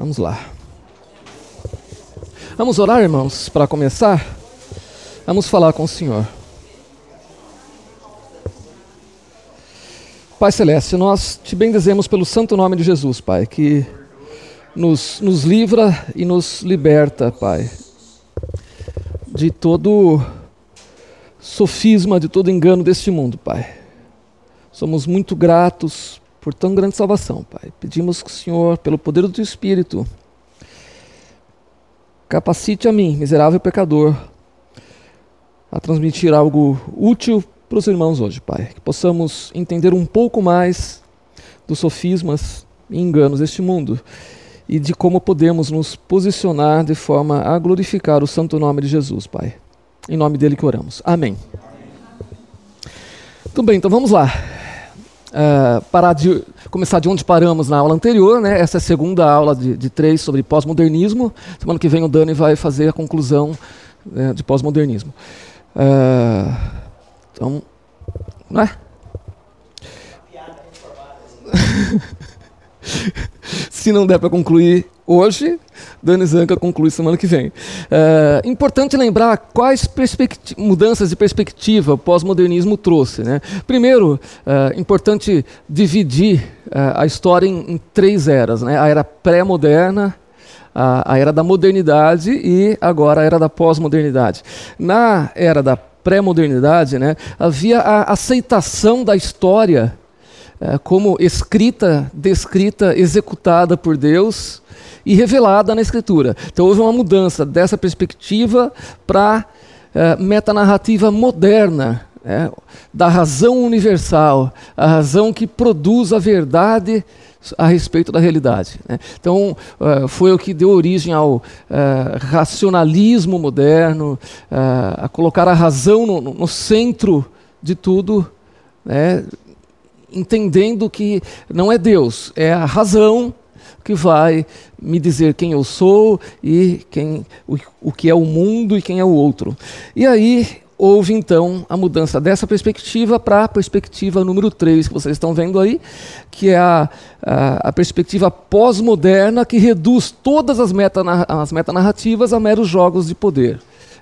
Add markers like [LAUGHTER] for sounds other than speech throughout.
Vamos lá. Vamos orar, irmãos, para começar? Vamos falar com o Senhor. Pai Celeste, nós te bendizemos pelo santo nome de Jesus, Pai, que nos, nos livra e nos liberta, Pai, de todo sofisma, de todo engano deste mundo, Pai. Somos muito gratos por tão grande salvação, Pai. Pedimos que o Senhor, pelo poder do Teu Espírito, capacite a mim, miserável pecador, a transmitir algo útil para os irmãos hoje, Pai. Que possamos entender um pouco mais dos sofismas e enganos deste mundo e de como podemos nos posicionar de forma a glorificar o santo nome de Jesus, Pai. Em nome dele que oramos. Amém. Tudo bem, então vamos lá. Uh, parar de começar de onde paramos na aula anterior, né? Essa é a segunda aula de, de três sobre pós-modernismo. Semana que vem o Dani vai fazer a conclusão né, de pós-modernismo. Uh, então, não é? [LAUGHS] Se não der para concluir hoje, Dani Zanca conclui semana que vem. É importante lembrar quais mudanças de perspectiva o pós-modernismo trouxe. Né? Primeiro, é importante dividir é, a história em, em, três eras: né? a era pré-moderna, a, a, era da modernidade e agora a era da pós-modernidade. Na era da pré-modernidade, né, havia a aceitação da história como escrita, descrita, executada por Deus e revelada na Escritura. Então houve uma mudança dessa perspectiva para é, metanarrativa moderna, é, da razão universal, a razão que produz a verdade a respeito da realidade. Né? Então, uh, foi o que deu origem ao uh, racionalismo moderno, uh, a colocar a razão no, no centro de tudo, né? Entendendo que não é Deus, é a razão que vai me dizer quem eu sou e quem, o, o que é o mundo e quem é o outro. E aí houve então a mudança dessa perspectiva para a perspectiva número 3, que vocês estão vendo aí, que é a, a, a perspectiva pós-moderna que reduz todas as, metana, as metanarrativas a meros jogos de poder.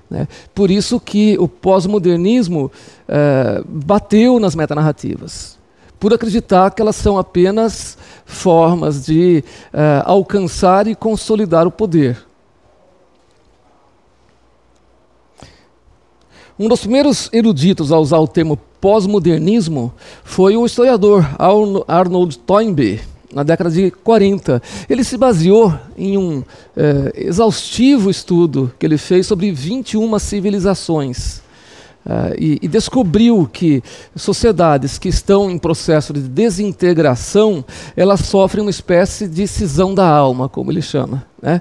Né? Por isso que o pós-modernismo eh, bateu nas metanarrativas, por acreditar que elas são apenas formas de eh, alcançar e consolidar o poder. Um dos primeiros eruditos a usar o termo pós-modernismo foi o historiador Arnold Toynbee, na década de 40. Ele se baseou em um é, exaustivo estudo que ele fez sobre 21 civilizações. Uh, e, e, descobriu que sociedades que estão em processo de desintegração, elas sofrem uma espécie de cisão da alma, como ele chama. Né?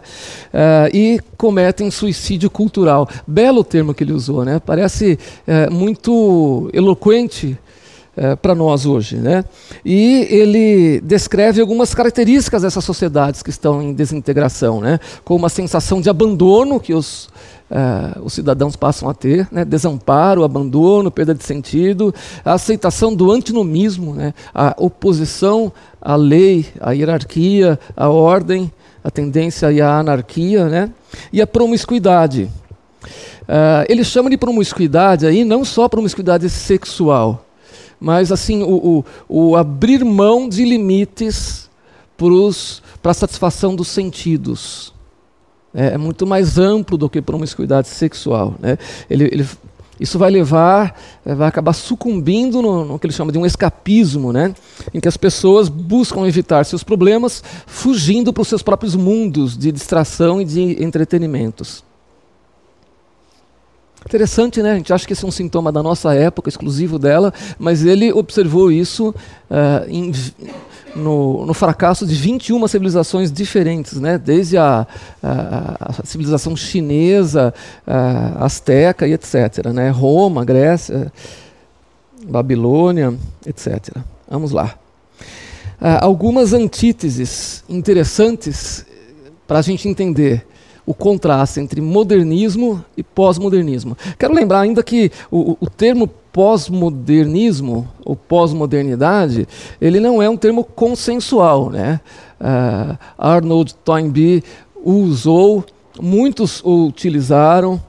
Uh, e cometem suicídio cultural. Belo termo que ele usou, né? parece uh, muito eloquente é, para nós hoje. Né? E ele descreve algumas características dessas sociedades que estão em desintegração, né? como a sensação de abandono que os, é, os cidadãos passam a ter, né? desamparo, abandono, perda de sentido, a aceitação do antinomismo, né? a oposição à lei, à hierarquia, à ordem, a tendência à anarquia né? e a promiscuidade. Uh, ele chama de promiscuidade aí não só promiscuidade sexual, mas assim o, o, o abrir mão de limites para a satisfação dos sentidos. É, é, muito mais amplo do que promiscuidade sexual. Né? Ele, ele, isso vai levar, é, vai acabar sucumbindo no, no, que ele chama de um escapismo, né? em que as pessoas buscam evitar seus problemas, fugindo para os seus próprios mundos de distração e de entretenimentos. Interessante, né? A gente acha que esse é um sintoma da nossa época, exclusivo dela, mas ele observou isso uh, em, no, no, fracasso de 21 civilizações diferentes, né? desde a, a, a civilização chinesa, a asteca e etc. Né? Roma, Grécia, Babilônia, etc. Vamos lá. Uh, algumas antíteses interessantes para a gente entender o contraste entre modernismo e pós-modernismo. Quero lembrar ainda que o, o termo pós-modernismo ou pós-modernidade, ele não é um termo consensual. Né? Uh, Arnold Toynbee usou, muitos o utilizaram,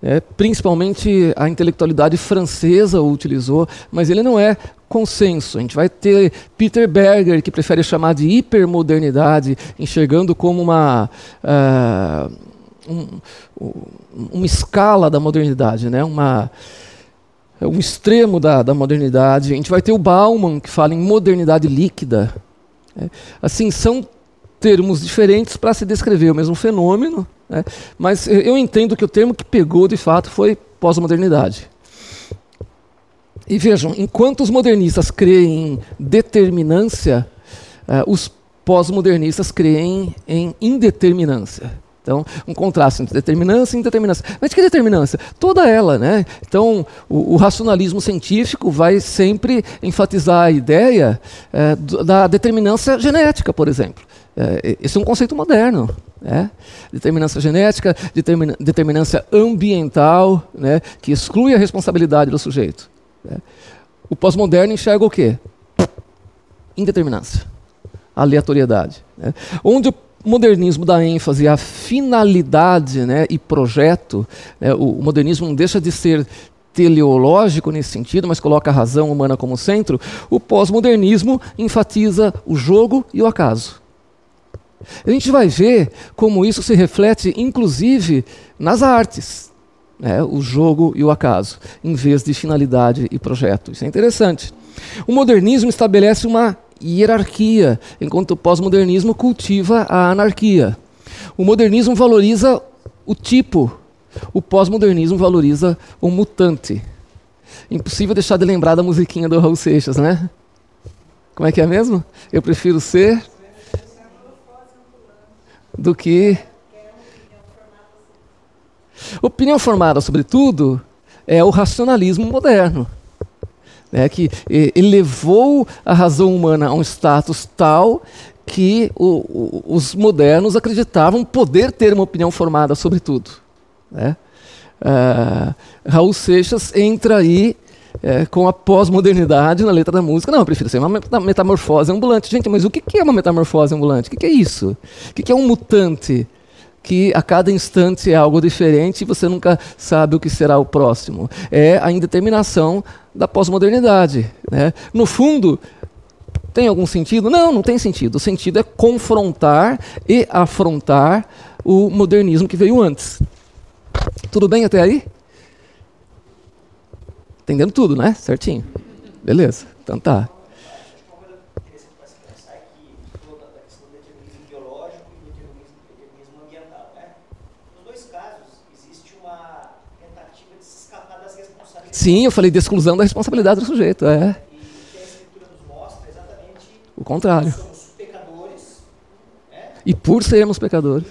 é, principalmente a intelectualidade francesa o utilizou, mas ele não é consenso. A gente vai ter Peter Berger, que prefere chamar de hipermodernidade, enxergando como uma, uh, um, uma escala da modernidade, né? uma, um extremo da, da modernidade. A gente vai ter o Bauman, que fala em modernidade líquida. É, assim, são termos diferentes para se descrever o mesmo fenômeno, né? mas eu entendo que o termo que pegou de fato foi pós-modernidade. E vejam, enquanto os modernistas creem em determinância, uh, os pós-modernistas creem em indeterminância. Então, um contraste entre determinância e indeterminância. Mas que determinância? Toda ela, né? Então, o, o racionalismo científico vai sempre enfatizar a ideia é, da determinância genética, por exemplo. É, esse é um conceito moderno. Né? Determinância genética, determin, determinância ambiental, né? que exclui a responsabilidade do sujeito. Né? O pós-moderno enxerga o quê? Indeterminância, aleatoriedade. Né? Onde o modernismo dá ênfase à finalidade né, e projeto, né, o, o modernismo não deixa de ser teleológico nesse sentido, mas coloca a razão humana como centro, o pós-modernismo enfatiza o jogo e o acaso. A gente vai ver como isso se reflete, inclusive, nas artes. Né? o jogo e o acaso, em vez de finalidade e projeto. Isso é interessante. O modernismo estabelece uma hierarquia, enquanto o pós-modernismo cultiva a anarquia. O modernismo valoriza o tipo, o pós-modernismo valoriza o mutante. Impossível deixar de lembrar da musiquinha do Raul Seixas, né? Como é que é mesmo? Eu prefiro ser do que. Opinião formada sobre tudo é o racionalismo moderno, né, que elevou a razão humana a um status tal que o, o, os modernos acreditavam poder ter uma opinião formada sobre tudo. Né? Uh, Raul Seixas entra aí é, com a pós-modernidade na letra da música. Não, eu prefiro ser uma metamorfose ambulante. Gente, mas o que é uma metamorfose ambulante? O que é isso? O que é um mutante? Que a cada instante é algo diferente e você nunca sabe o que será o próximo. É a indeterminação da pós-modernidade. Né? No fundo, tem algum sentido? Não, não tem sentido. O sentido é confrontar e afrontar o modernismo que veio antes. Tudo bem até aí? Entendendo tudo, né? Certinho. Beleza. Então tá. Sim, eu falei de exclusão da responsabilidade do sujeito. É. O contrário. Pecadores. Né? E por sermos pecadores.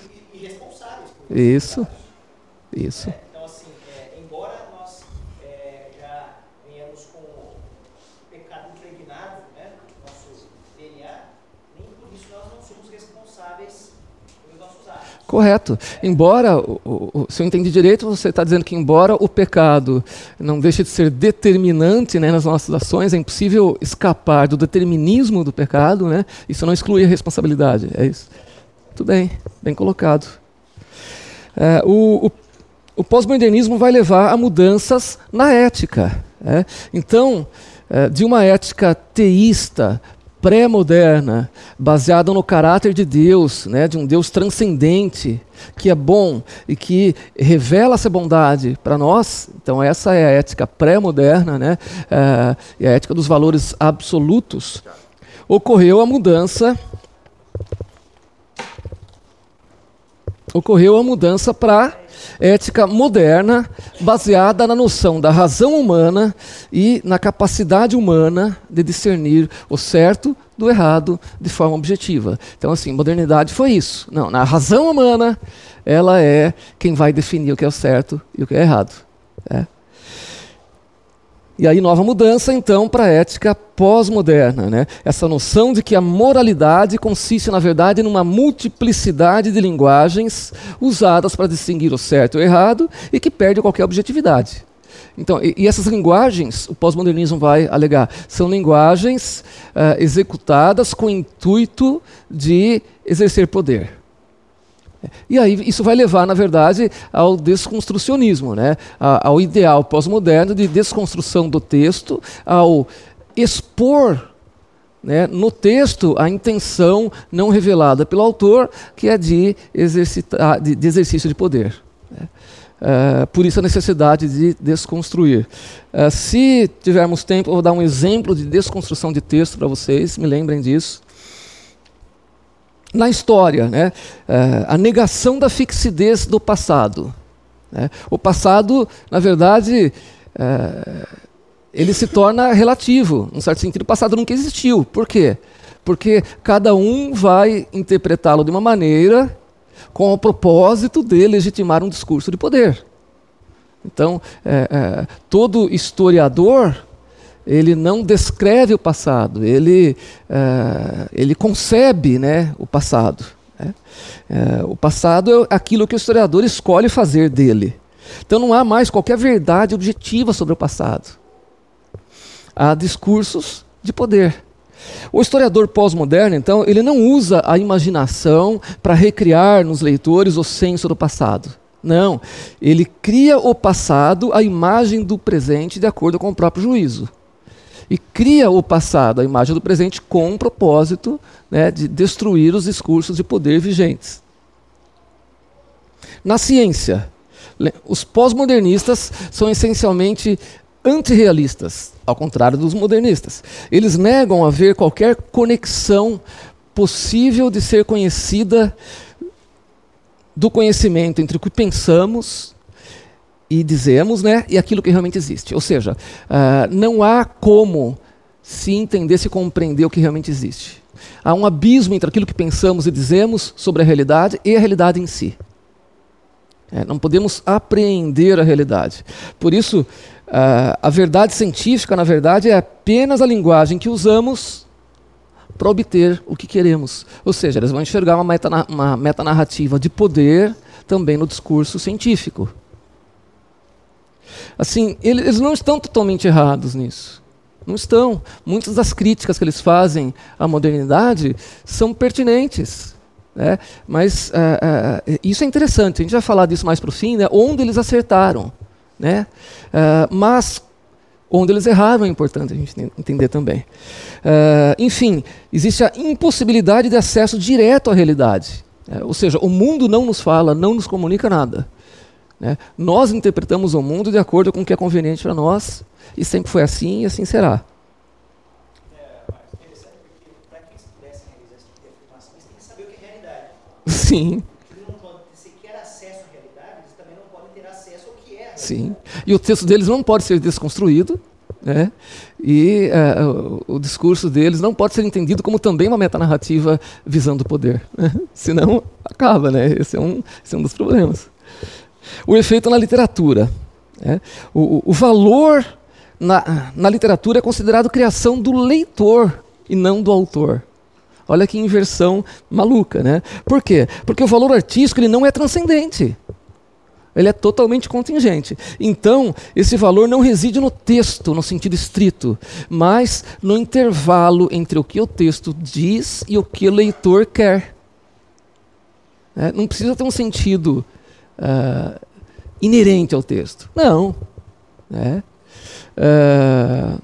Isso. Isso. É. Correto. Embora, se eu entendi direito, você está dizendo que, embora o pecado não deixe de ser determinante né, nas nossas ações, é impossível escapar do determinismo do pecado, né? isso não exclui a responsabilidade. É isso. Tudo bem, bem colocado. É, o, o, o pós-modernismo vai levar a mudanças na ética. É? Então, é, de uma ética teísta pré-moderna, baseada no caráter de Deus, né, de um Deus transcendente, que é bom e que revela essa bondade para nós. Então, essa é a ética pré-moderna, né, é a ética dos valores absolutos. Ocorreu a mudança. Ocorreu a mudança para ética moderna, baseada na noção da razão humana e na capacidade humana de discernir o certo do errado de forma objetiva. Então, assim, modernidade foi isso. Não, na razão humana, ela é quem vai definir o que é o certo e o que é errado. É. E aí, nova mudança, então, para a ética pós-moderna. Né? Essa noção de que a moralidade consiste, na verdade, numa multiplicidade de linguagens usadas para distinguir o certo e o errado e que perde qualquer objetividade. Então, e, essas linguagens, o pós-modernismo vai alegar, são linguagens uh, executadas com o intuito de exercer poder. E aí isso vai levar, na verdade, ao desconstrucionismo, né? ao ideal pós-moderno de desconstrução do texto, ao expor né, no texto a intenção não revelada pelo autor, que é de, de, de exercício de poder. Né? Uh, por isso a necessidade de desconstruir. Uh, se tivermos tempo, eu vou dar um exemplo de desconstrução de texto para vocês, me lembrem disso. Na história, né, uh, a negação da fixidez do passado. Né? O passado, na verdade, ele se torna relativo. Num certo sentido, o passado nunca existiu. Por quê? Porque cada um vai interpretá-lo de uma maneira com o propósito de legitimar um discurso de poder. Então, é, é, todo historiador ele não descreve o passado, ele, é, ele concebe né, o passado. Né? É, o passado é aquilo que o historiador escolhe fazer dele. Então não há mais qualquer verdade objetiva sobre o passado. Há discursos de poder. O historiador pós-moderno, então, ele não usa a imaginação para recriar nos leitores o senso do passado. Não, ele cria o passado, a imagem do presente, de acordo com o próprio juízo. E cria o passado, a imagem do presente, com o propósito né, de destruir os discursos de poder vigentes. Na ciência, os pós-modernistas são essencialmente antirrealistas, ao contrário dos modernistas. Eles negam haver qualquer conexão possível de ser conhecida do conhecimento entre o que pensamos e dizemos né, e aquilo que realmente existe. Ou seja, uh, não há como se entender, se compreender o que realmente existe. Há um abismo entre aquilo que pensamos e dizemos sobre a realidade e a realidade em si. É, não podemos apreender a realidade. Por isso, Uh, a verdade científica, na verdade, é apenas a linguagem que usamos para obter o que queremos. Ou seja, eles vão enxergar uma, meta, uma metanarrativa de poder também no discurso científico. Assim, eles não estão totalmente errados nisso. Não estão. Muitas das críticas que eles fazem à modernidade são pertinentes. Né? Mas uh, uh, isso é interessante, a gente vai falar disso mais para o fim, né? onde eles acertaram. Né? Uh, mas onde eles erraram é importante a gente entender também. Enfim, existe a impossibilidade de acesso direto à realidade. Ou seja, o mundo não nos fala, não nos comunica nada. Né? Nós interpretamos o mundo de acordo com o que é conveniente para nós, e sempre foi assim e assim será. Sim. Sim. E o texto deles não pode ser desconstruído, né? e uh, o, discurso deles não pode ser entendido como também uma metanarrativa visando o poder. Né? [LAUGHS] Senão, acaba. Né? Esse, é um, esse é um dos problemas. O efeito na literatura. Né? O, o, valor na, na literatura é considerado criação do leitor e não do autor. Olha que inversão maluca, né? Por quê? Porque o valor artístico ele não é transcendente. Ele é totalmente contingente. Então, esse valor não reside no texto, no sentido estrito, mas no intervalo entre o que o texto diz e o que o leitor quer. É, não precisa ter um sentido uh, inerente ao texto. Não. É. Uh,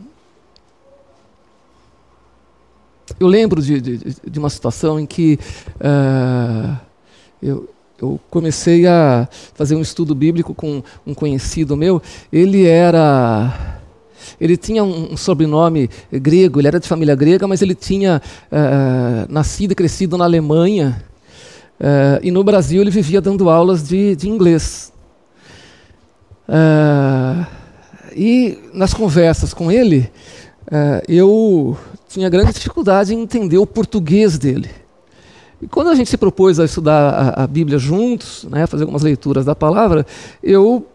eu lembro de, de, de, uma situação em que uh, eu, eu comecei a fazer um estudo bíblico com um conhecido meu. Ele era. Ele tinha um sobrenome grego, ele era de família grega, mas ele tinha uh, nascido e crescido na Alemanha. Uh, e no Brasil ele vivia dando aulas de, de inglês. Uh, e nas conversas com ele, eu tinha grande dificuldade em entender o português dele. E quando a gente se propôs a estudar a, a Bíblia juntos, né, fazer algumas leituras da palavra, eu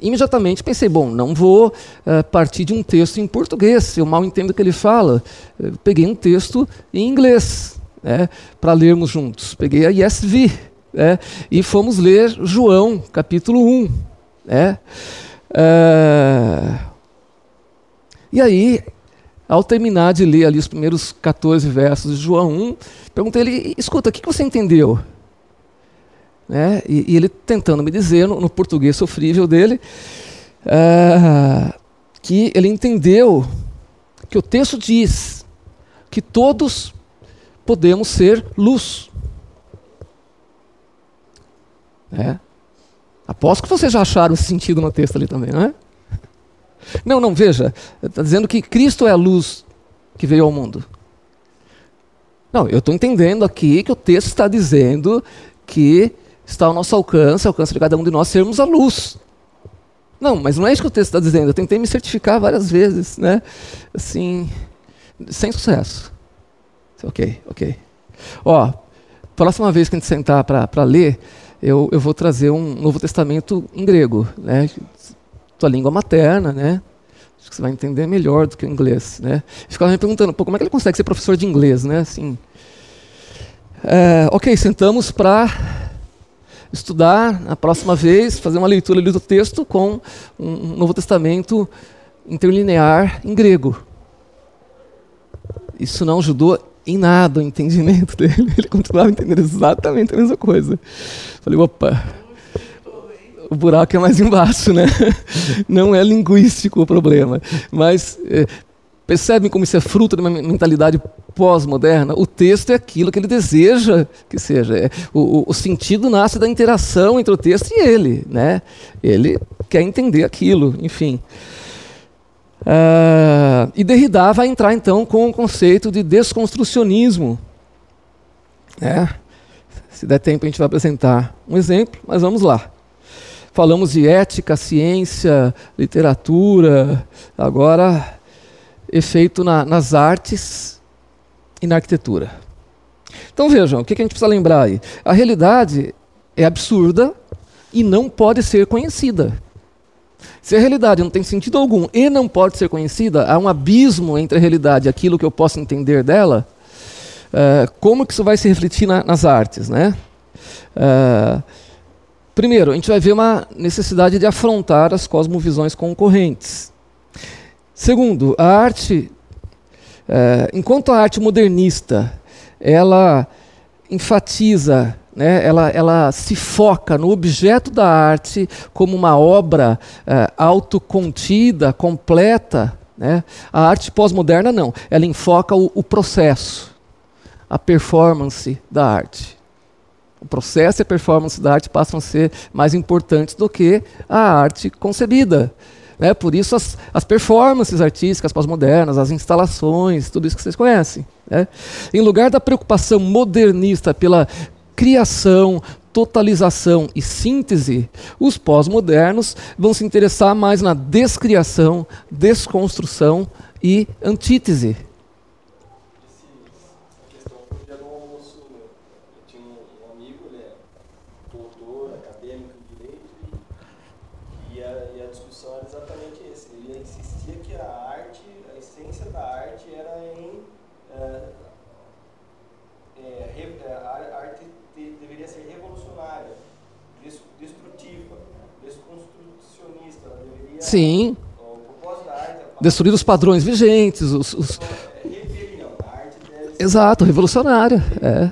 imediatamente pensei, bom, não vou uh, partir de um texto em português, eu mal entendo o que ele fala. Eu peguei um texto em inglês né, para lermos juntos. Peguei a ESV né, e fomos ler João, capítulo 1. Né. É... E aí, ao terminar de ler ali os primeiros 14 versos de João 1, perguntei ele: escuta, o que você entendeu? Né? E, e, ele tentando me dizer, no, no português sofrível dele, é, que ele entendeu que o texto diz que todos podemos ser luz. É. Aposto que vocês já acharam sentido no texto ali também, não é? Não, não, veja. Está dizendo que Cristo é a luz que veio ao mundo. Não, eu estou entendendo aqui que o texto está dizendo que está ao nosso alcance, ao alcance de cada um de nós, sermos a luz. Não, mas não é isso que o texto está dizendo. Eu tentei me certificar várias vezes, né? Assim, sem sucesso. Ok, ok. Ó, próxima vez que a gente sentar para ler, eu, eu vou trazer um Novo Testamento em grego, né? Tua língua materna, né? Acho que você vai entender melhor do que o inglês, né? ficava me perguntando, pô, como é que ele consegue ser professor de inglês, né? Assim, é, ok, sentamos para estudar na próxima vez, fazer uma leitura do texto com um Novo Testamento interlinear em grego. Isso não ajudou em nada o entendimento [LAUGHS] dele. Ele continuava entendendo exatamente a mesma coisa. Falei, opa, o buraco é mais embaixo, né? [LAUGHS] Não é linguístico o problema. Mas é, percebem como isso é fruto de uma mentalidade pós-moderna? O texto é aquilo que ele deseja que seja. É, o, o, sentido nasce da interação entre o texto e ele. Né? Ele quer entender aquilo, enfim. Uh, e Derrida vai entrar então com o conceito de desconstrucionismo. É. Se der tempo, a gente vai apresentar um exemplo, mas vamos lá. Falamos de ética, ciência, literatura, agora efeito na, nas artes e na arquitetura. Então vejam, o que a gente precisa lembrar aí? A realidade é absurda e não pode ser conhecida. Se a realidade não tem sentido algum e não pode ser conhecida, há um abismo entre a realidade e aquilo que eu posso entender dela, uh, como que isso vai se refletir na, nas artes? Né? Uh, primeiro, a gente vai ver uma necessidade de afrontar as cosmovisões concorrentes. Segundo, a arte, uh, enquanto a arte modernista, ela enfatiza né, ela, ela se foca no objeto da arte como uma obra é, autocontida, completa. Né? A arte pós-moderna não, ela enfoca o, o processo, a performance da arte. O processo e a performance da arte passam a ser mais importantes do que a arte concebida. Né? Por isso, as, as performances artísticas pós-modernas, as instalações, tudo isso que vocês conhecem. Né? Em lugar da preocupação modernista pela criação, totalização e síntese, os pós-modernos vão se interessar mais na descriação, desconstrução e antítese. Sim. Destruir os padrões vigentes. Os, os... Exato, revolucionária. É.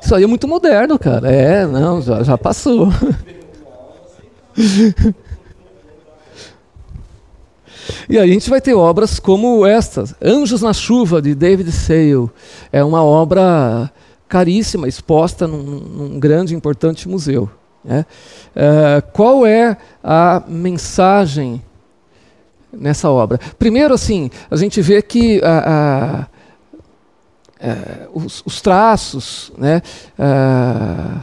Isso aí é muito moderno, cara. É, não, já, já passou. e aí a gente vai ter obras como estas. Anjos na Chuva, de David Sale. É uma obra caríssima, exposta num, num grande e importante museu. Né? Uh, qual é a mensagem nessa obra? Primeiro, assim, a gente vê que a, a, a, os, os, traços, né, uh,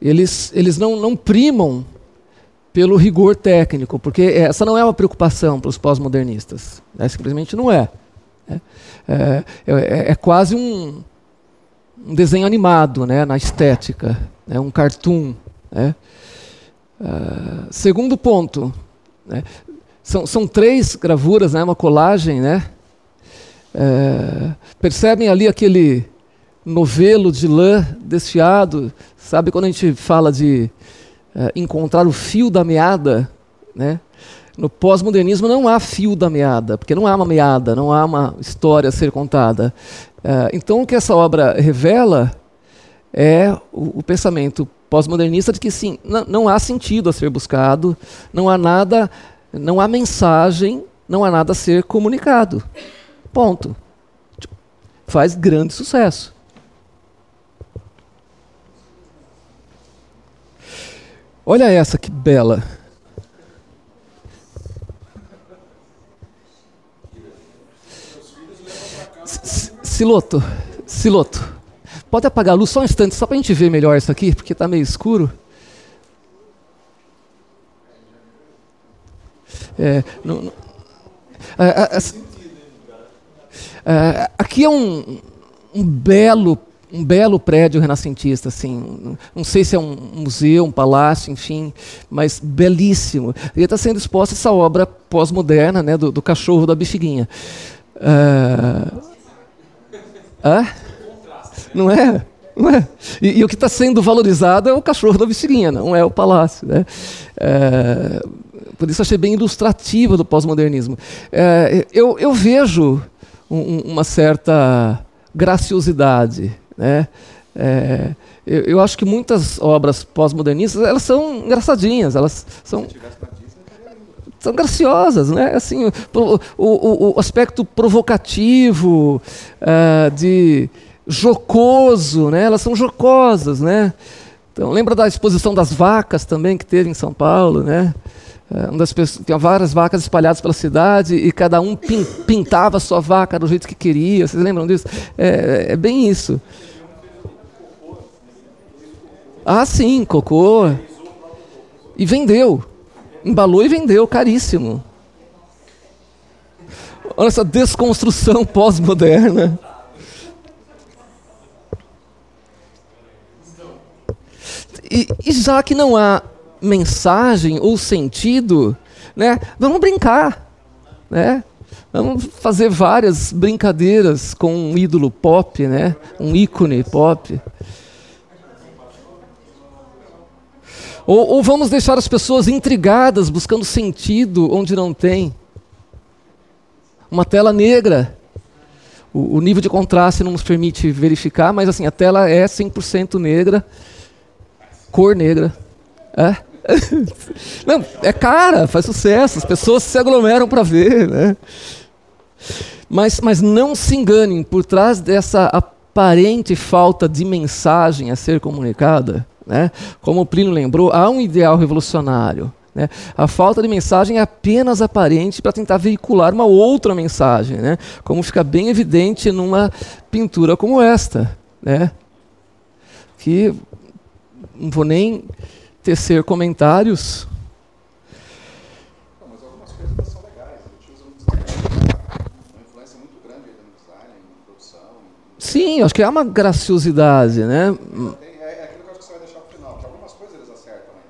eles, eles não, não primam pelo rigor técnico, porque essa não é uma preocupação para os pós-modernistas. Né? Simplesmente não é. Né? É, é, é, quase um, um desenho animado né, na estética, né, um cartoon. Né. Uh, segundo ponto, né, são, são três gravuras, né, uma colagem. Né, uh, percebem ali aquele novelo de lã desfiado. Sabe quando a gente fala de uh, encontrar o fio da meada? Né? No pós-modernismo não há fio da meada, porque não há uma meada, não há uma história a ser contada. Uh, então, o que essa obra revela é o, pensamento pós-modernista de que sim, não há sentido a ser buscado, não há nada, não há mensagem, não há nada a ser comunicado. Ponto. Faz grande sucesso. Olha essa que bela. Siloto, Siloto. Pode apagar a luz só um instante, só para a gente ver melhor isso aqui, porque está meio escuro. É, não, é, é, aqui é um, um belo um belo prédio renascentista, assim, não sei se é um museu, um palácio, enfim, mas belíssimo. E está sendo exposta essa obra pós-moderna, né, do, do, cachorro da bexiguinha. Uh... Hã? Não é? Não é? E, e o que está sendo valorizado é o cachorro da bexiguinha, não é o palácio. Né? É, por isso achei bem ilustrativo do pós-modernismo. É, eu, eu, vejo um, uma certa graciosidade. Né? É, eu, eu, acho que muitas obras pós-modernistas elas são engraçadinhas, elas são são graciosas, né? Assim, o, o, o aspecto provocativo uh, de jocoso, né? Elas são jocosas, né? Então, lembra da exposição das vacas também que teve em São Paulo, né? É, das pessoas, tinha várias vacas espalhadas pela cidade e cada um pin, pintava a sua vaca do jeito que queria. Vocês lembram disso? É, é bem isso. Ah, sim, cocô. E vendeu. Embalou e vendeu, caríssimo. Olha essa desconstrução pós-moderna. E, e já que não há mensagem ou sentido, né, vamos brincar, né? Vamos fazer várias brincadeiras com um ídolo pop, né? Um ícone pop. Ou, ou, vamos deixar as pessoas intrigadas, buscando sentido onde não tem. Uma tela negra. O, o nível de contraste não nos permite verificar, mas assim, a tela é 100% negra cor negra. É? [LAUGHS] Não, é cara, faz sucesso, as pessoas se aglomeram para ver, né? Mas, mas não se enganem, por trás dessa aparente falta de mensagem a ser comunicada, né? como o Plínio lembrou, há um ideal revolucionário. Né? A falta de mensagem é apenas aparente para tentar veicular uma outra mensagem, né? como fica bem evidente numa pintura como esta. Né? Que não vou nem tecer comentários. Não, mas algumas coisas são legais. Usa uma influência muito grande no design, em produção. Sim, acho que é uma graciosidade, né é aquilo que eu acho que você vai deixar para o final. algumas coisas eles acertam ainda.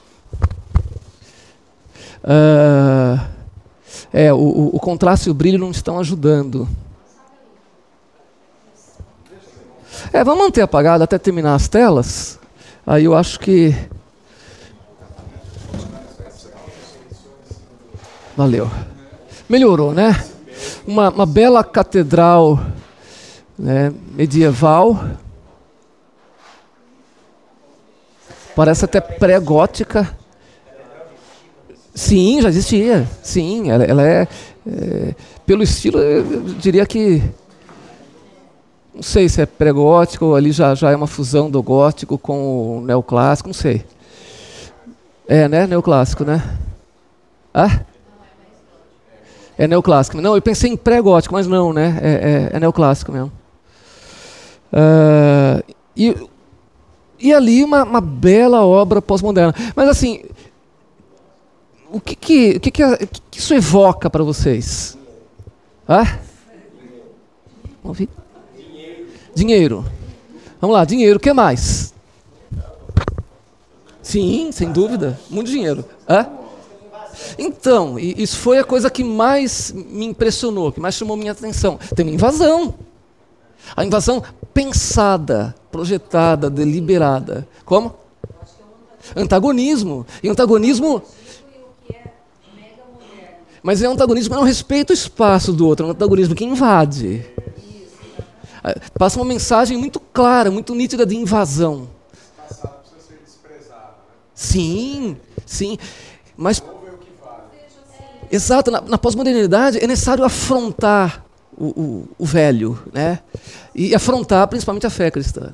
Uh, é, o, o contraste e o brilho não estão ajudando. É, vamos manter apagado até terminar as telas? Aí eu acho que. Valeu. Melhorou, né? Uma, uma bela catedral né, medieval. Parece até pré-gótica. Sim, já existia. Sim, ela, ela é, é, Pelo estilo, eu diria que não sei se é pré-gótico ou ali já, já é uma fusão do gótico com o neoclássico, não sei. É, né? Neoclássico, né? Ah? É neoclássico. Não, eu pensei em pré-gótico, mas não, né? É, é, é neoclássico mesmo. Uh, e, e ali uma, uma bela obra pós-moderna. Mas assim, o que, que, o que, que, que isso evoca para vocês? Hã? Ouvi? Dinheiro. Dinheiro. Vamos lá, dinheiro. O que mais? Sim, sem dúvida. Muito dinheiro. Hã? Então, isso foi a coisa que mais me impressionou, que mais chamou minha atenção. Tem uma invasão. A invasão pensada, projetada, deliberada. Como? Antagonismo. E antagonismo. Mas é um antagonismo que não respeita o espaço do outro, é um antagonismo que invade. Passa uma mensagem muito clara, muito nítida de invasão. Sim, sim. Mas. Exato, na, na pós-modernidade é necessário afrontar o, o, o, velho, né? E afrontar principalmente a fé cristã.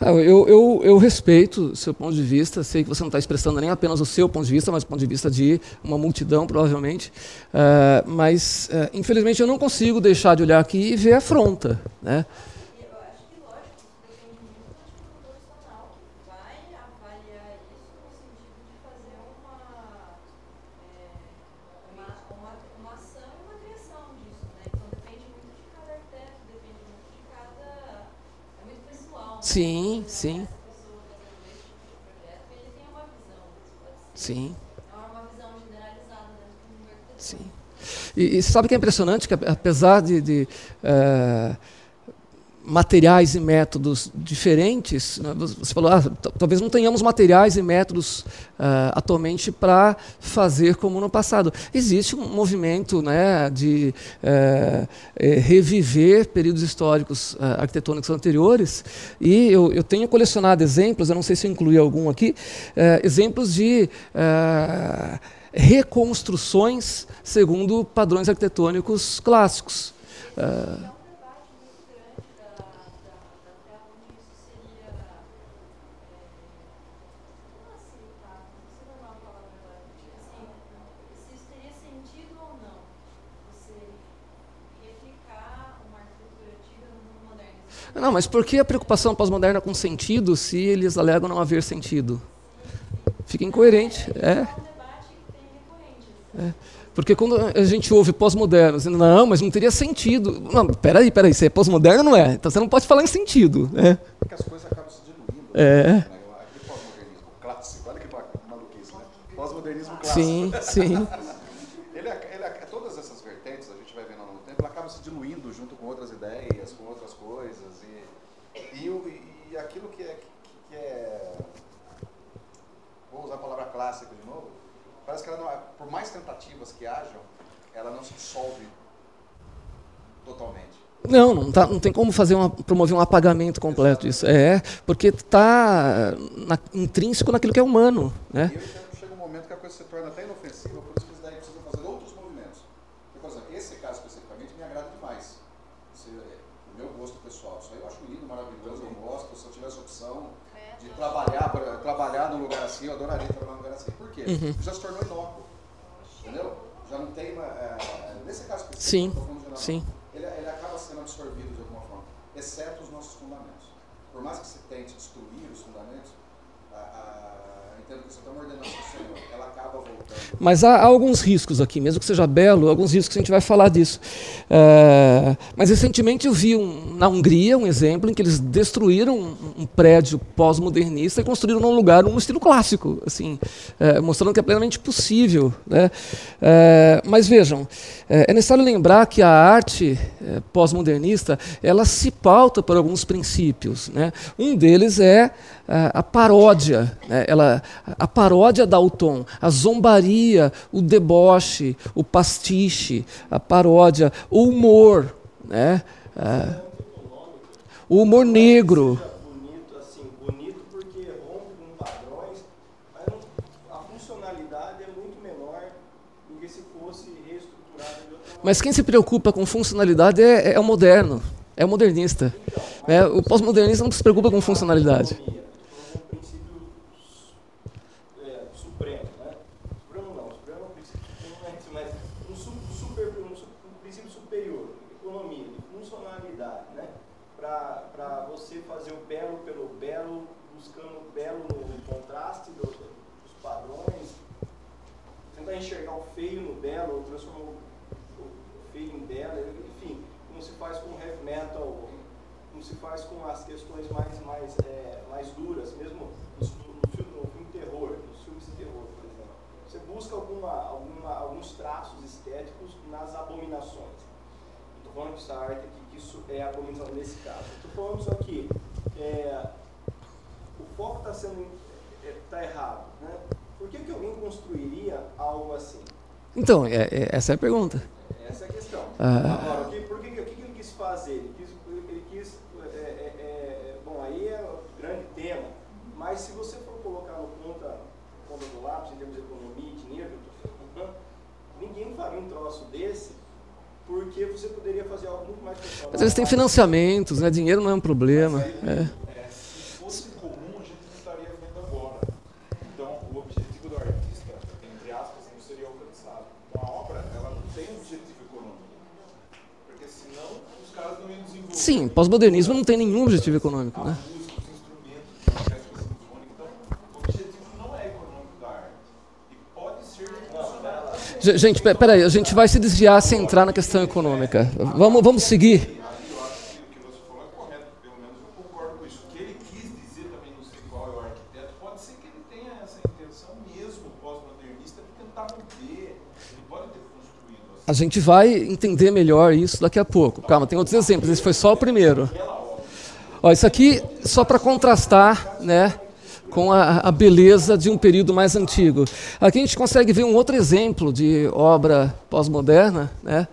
Eu, eu, eu respeito o seu ponto de vista, sei que você não está expressando nem apenas o seu ponto de vista, mas o ponto de vista de uma multidão, provavelmente. Uh, mas, uh, infelizmente, eu não consigo deixar de olhar aqui e ver a afronta. Né? Sim, sim. Sim. Sim. E, sabe que é impressionante? Que apesar de, de uh, materiais e métodos diferentes. Né? Você falou, ah, talvez não tenhamos materiais e métodos uh, atualmente para fazer como no passado. Existe um movimento né, de uh, reviver períodos históricos arquitetônicos anteriores, e eu, eu, tenho colecionado exemplos, eu não sei se eu incluí algum aqui, exemplos de reconstruções segundo padrões arquitetônicos clássicos. Uh, Não, mas por que a preocupação pós-moderna com sentido se eles alegam não haver sentido? Fica incoerente. É. é. Porque quando a gente ouve pós-moderno, dizendo, não, mas não teria sentido. Não, peraí, peraí, você é pós-moderno não é? Então você não pode falar em sentido. Né? Porque as coisas acabam se diluindo. É. Né? pós-modernismo clássico, olha que maluquice, né? Pós-modernismo clássico. Sim, sim. [LAUGHS] ele, ele, todas essas vertentes, a gente vai vendo ao longo do tempo, ela acaba se diluindo junto com outras ideias, com outras coisas. E, e, e aquilo que é, que é. Vou usar a palavra clássica de novo. Parece que ela não, por mais tentativas que hajam, ela não se dissolve totalmente. Não, não, tá, não tem como fazer uma, promover um apagamento completo disso. É, porque está na, intrínseco naquilo que é humano. Né? E chega um momento que a coisa se torna até inofensiva, por isso que daí precisam fazer outros movimentos. Por exemplo, esse caso especificamente me agrada demais. Esse, o meu gosto pessoal, isso aí eu acho lindo, maravilhoso, eu gosto. Se eu tivesse opção de trabalhar, pra, trabalhar num lugar assim, eu adoraria trabalhar num lugar assim. Por quê? Uhum. Já se tornou tem uma. É, é, nesse caso específico, sim, geral, sim. Ele, ele acaba sendo absorvido de alguma forma, exceto os nossos fundamentos. Por mais que se tente destruir os fundamentos, mas há, há, alguns riscos aqui, mesmo que seja belo, alguns riscos a gente vai falar disso. É, mas recentemente eu vi um, na Hungria um exemplo em que eles destruíram um, um prédio pós-modernista e construíram num lugar um estilo clássico, assim, é, mostrando que é plenamente possível. Né? É, mas vejam, é, necessário lembrar que a arte é, pós-modernista ela se pauta por alguns princípios. Né? Um deles é a paródia, né? ela, a paródia dá o tom, a zombaria, o deboche, o pastiche, a paródia, o humor, né? O humor negro. Mas quem se preocupa com funcionalidade é, é o moderno, é o modernista. É, o pós-modernista não se preocupa com funcionalidade. falando que essa arte aqui, que isso é abominação nesse caso. Estou falando só que é, o foco está sendo está errado. Né? Por que, que alguém construiria algo assim? Então, é, é, essa é a pergunta. Essa é a questão. Ah. Agora, o que, por que, o que ele quis fazer? Ele quis, ele quis é, é, é, bom, aí é um grande tema, mas se você for colocar no ponta, ponta do lápis, em termos de economia e dinheiro, [LAUGHS] ninguém faria um troço desse porque você poderia fazer algo muito mais pessoal. Mas eles têm financiamentos, né? dinheiro não é um problema. Aí, é. É, se fosse comum, a gente não estaria vendo agora. Então, o objetivo do artista, entre aspas, não seria alcançado. Uma obra, ela não tem objetivo econômico. Porque senão os caras não iam desenvolver. Sim, pós-modernismo não tem nenhum objetivo econômico. Né? Gente, peraí, a gente vai se desviar sem entrar na questão econômica. Vamos, vamos seguir. A gente vai entender melhor isso daqui a pouco. Calma, tem outros exemplos. Esse foi só o primeiro. Ó, isso aqui, só para contrastar, né? com a, a, beleza de um período mais antigo. Aqui a gente consegue ver um outro exemplo de obra pós-moderna, né?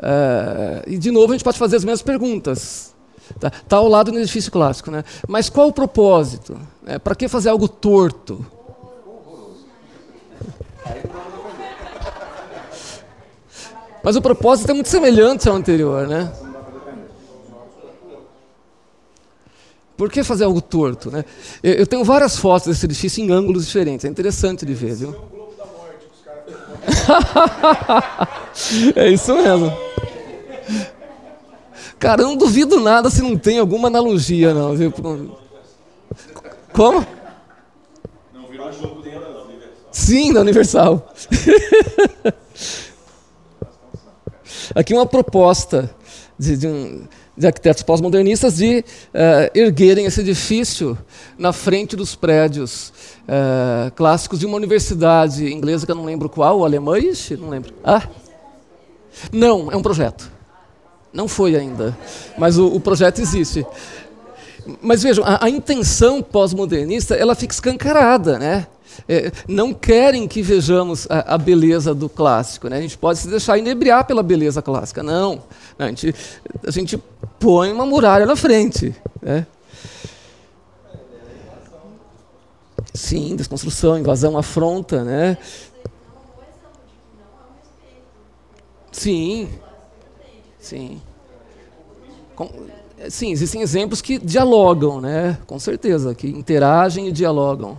É, e de novo a gente pode fazer as mesmas perguntas. Está tá ao lado do edifício clássico, né? Mas qual o propósito? É, Para que fazer algo torto? Mas o propósito é muito semelhante ao anterior, né? Por que fazer algo torto? Né? Eu tenho várias fotos desse edifício em ângulos diferentes. É interessante de ver, viu? é isso mesmo. Cara, eu não duvido nada se não tem alguma analogia, não. Viu? Como? Não virou jogo da Universal. Sim, da Universal. [LAUGHS] Aqui uma proposta de, de um de arquitetos pós-modernistas de uh, erguerem esse edifício na frente dos prédios uh, clássicos de uma universidade inglesa que eu não lembro qual, alemã, Ixi, não lembro. Ah? Não, é um projeto. Não foi ainda, mas o, o projeto existe. Mas vejam, a, a intenção pós-modernista ela fica escancarada, né? É, não querem que vejamos a, a, beleza do clássico. Né? A gente pode se deixar inebriar pela beleza clássica. Não. não a, gente, a gente põe uma muralha na frente. Né? Sim, desconstrução, invasão, afronta. Né? Sim. Sim. Com, sim, existem exemplos que dialogam, né? com certeza, que interagem e dialogam.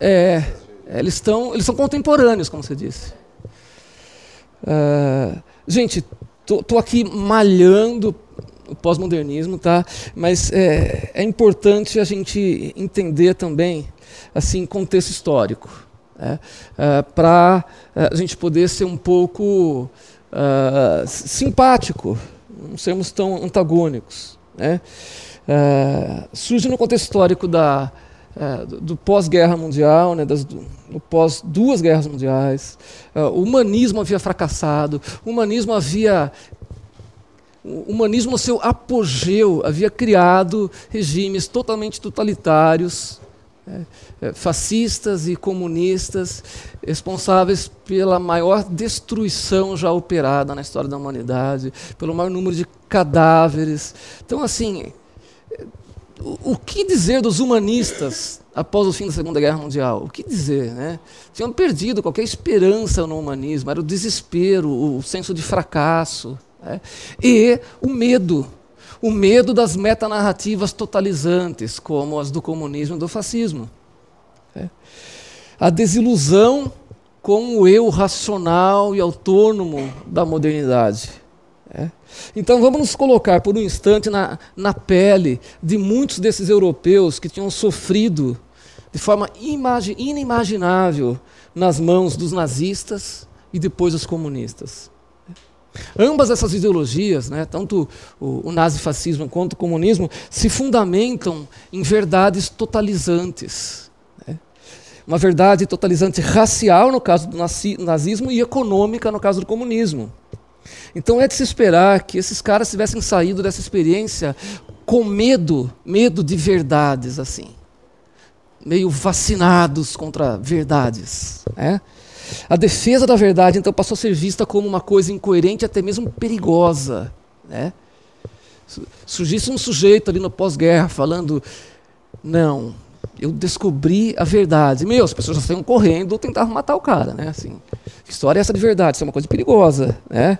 é, eles, estão, eles são contemporâneos, como você disse. Uh, gente, tô, tô aqui malhando o pós-modernismo, tá? Mas é, é importante a gente entender também, assim, contexto histórico né? uh, para uh, a gente poder ser um pouco uh, simpático, não sermos tão antagônicos. Né? surge no contexto histórico da, do, do pós-guerra mundial, né, das, do, pós duas guerras mundiais, o humanismo havia fracassado, o humanismo havia o humanismo, no seu apogeu, havia criado regimes totalmente totalitários, é, é, fascistas e comunistas, responsáveis pela maior destruição já operada na história da humanidade, pelo maior número de cadáveres. Então, assim, o, que dizer dos humanistas após o fim da Segunda Guerra Mundial? O que dizer? Né? Tinham perdido qualquer esperança no humanismo, era o desespero, o senso de fracasso né? e o medo o medo das metanarrativas totalizantes, como as do comunismo e do fascismo. É. A desilusão com o eu racional e autônomo da modernidade. É. Então vamos nos colocar por um instante na, na pele de muitos desses europeus que tinham sofrido de forma inimaginável nas mãos dos nazistas e depois dos comunistas. Ambas essas ideologias, né, tanto o, o nazifascismo quanto o comunismo, se fundamentam em verdades totalizantes. Né? Uma verdade totalizante racial, no caso do nazismo, e econômica, no caso do comunismo. Então é de se esperar que esses caras tivessem saído dessa experiência com medo, medo de verdades, assim. Meio vacinados contra verdades. Né? A defesa da verdade, então, passou a ser vista como uma coisa incoerente, até mesmo perigosa. Né? Surgisse um sujeito ali no pós-guerra falando: não, eu descobri a verdade. Meu, as pessoas já saíam correndo tentavam matar o cara. Né? Assim, que história é essa de verdade? Isso é uma coisa perigosa. Né?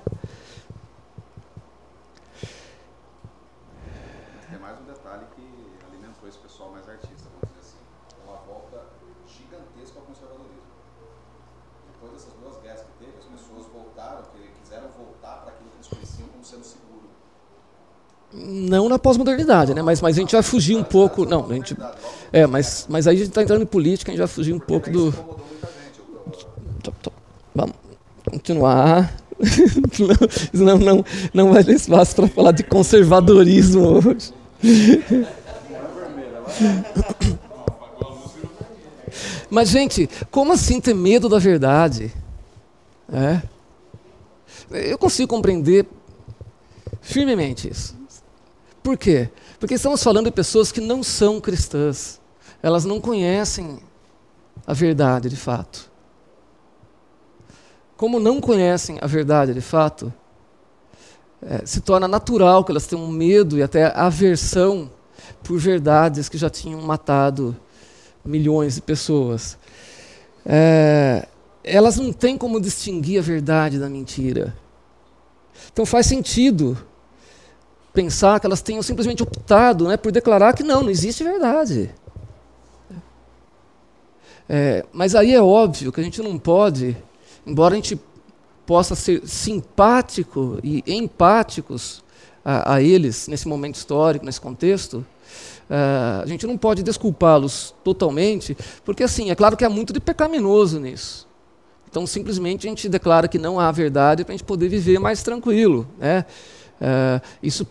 Não na pós-modernidade, né? Mas, mas a gente vai fugir um pouco. Não, a gente. É, mas, mas aí a gente está entrando em política, a gente vai fugir um pouco do. Vamos continuar. [LAUGHS] não, não, não vai ter espaço para falar de conservadorismo hoje. Mas, gente, como assim ter medo da verdade? É. Eu consigo compreender firmemente isso. Por quê? Porque estamos falando de pessoas que não são cristãs. Elas não conhecem a verdade de fato. Como não conhecem a verdade de fato, é, se torna natural que elas tenham medo e até aversão por verdades que já tinham matado milhões de pessoas. É, elas não têm como distinguir a verdade da mentira. Então faz sentido pensar que elas tenham simplesmente optado né, por declarar que não, não existe verdade. É, mas aí é óbvio que a gente não pode, embora a gente possa ser simpático e empáticos a, a eles nesse momento histórico, nesse contexto, uh, a gente não pode desculpá-los totalmente, porque assim, é claro que há muito de pecaminoso nisso. Então, simplesmente a gente declara que não há verdade para a gente poder viver mais tranquilo. Né? Uh, isso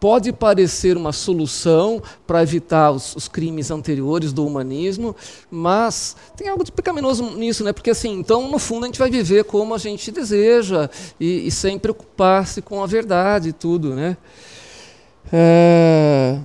pode parecer uma solução para evitar os, os, crimes anteriores do humanismo, mas tem algo de pecaminoso nisso, né? Porque assim, então no fundo a gente vai viver como a gente deseja e, e sem preocupar-se com a verdade e tudo, né? É...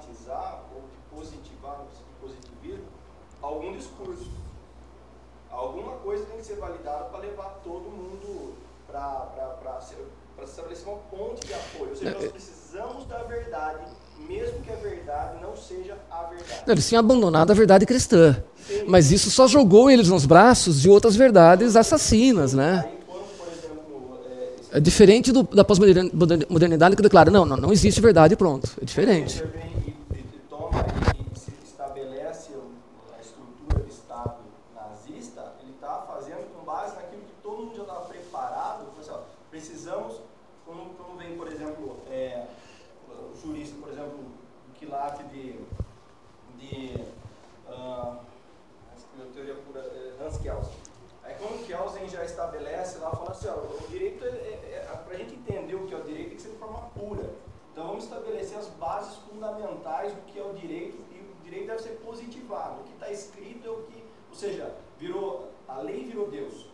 dogmatizar ou de positivar, no sentido de positivismo, algum discurso. Alguma coisa tem que ser validada para levar todo mundo para estabelecer uma ponte de apoio. Ou seja, nós precisamos da verdade, mesmo que a verdade não seja a verdade. Eles tinham abandonado a verdade cristã. Mas isso só jogou eles nos braços de outras verdades assassinas, né? Aí, é, É diferente do- da pós-modernidade que declara, não, não, não existe verdade e pronto. É diferente. Bye. Virou Deus.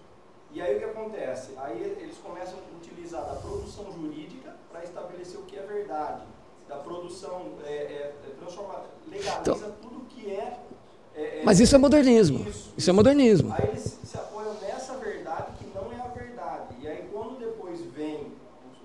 E aí o que acontece? Aí eles começam a utilizar da produção jurídica para estabelecer o que é verdade, da produção é, é, transforma, legaliza tudo que é, é, é Mas isso é modernismo. Isso é modernismo. Aí eles se apoiam nessa verdade que não é a verdade. E aí quando depois vem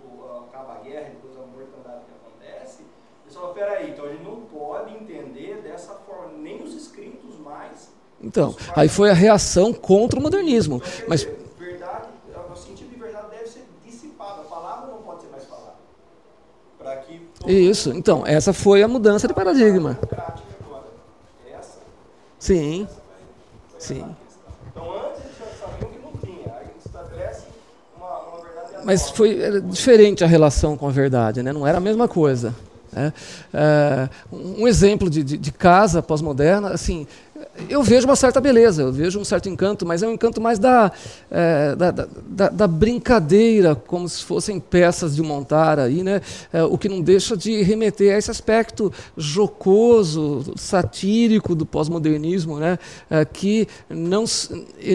o, o, acaba a guerra, depois a mortandade que acontece, eles falam, peraí, então a gente não pode entender dessa forma, nem os escritos mais. Então, aí foi a reação contra o modernismo. Mas verdade, o sentido de verdade deve ser dissipado. A palavra não pode ser mais falada. Para que isso, então, essa foi a mudança de paradigma. Essa Sim. Sim. Então antes eles já sabiam que não tinha. Aí eles estabelecem uma, verdade Mas foi era diferente a relação com a verdade, né? não era a mesma coisa. né? É, um exemplo de, de, de casa pós-moderna, assim, eu vejo uma certa beleza, eu vejo um certo encanto, mas é um encanto mais da, é, da, da- da- brincadeira, como se fossem peças de montar aí, né? É, o que não deixa de remeter a esse aspecto jocoso, satírico do pós-modernismo, né? É, que não,